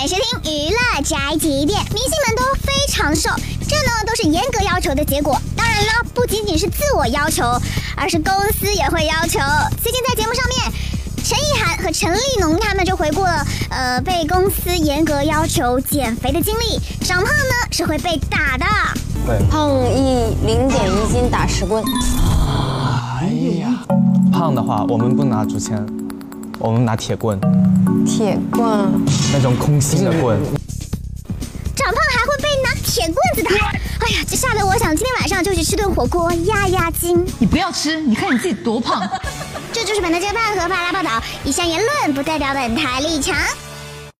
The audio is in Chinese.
宅急便，明星们都非常瘦，这呢都是严格要求的结果。当然了，不仅仅是自我要求，而是公司也会要求。最近在节目上面，陈意涵和陈立农他们就回顾了，呃，被公司严格要求减肥的经历。长胖呢是会被打的，会胖一零点一斤打十棍。哎呀，胖的话我们不拿竹签，我们拿铁棍，铁棍，那种空心的棍。长胖还会被拿铁棍子打，哎呀，这吓得我想今天晚上就去吃顿火锅压压惊。你不要吃，你看你自己多胖。这就是本台侦探和发拉报道，以下言论不代表本台立场。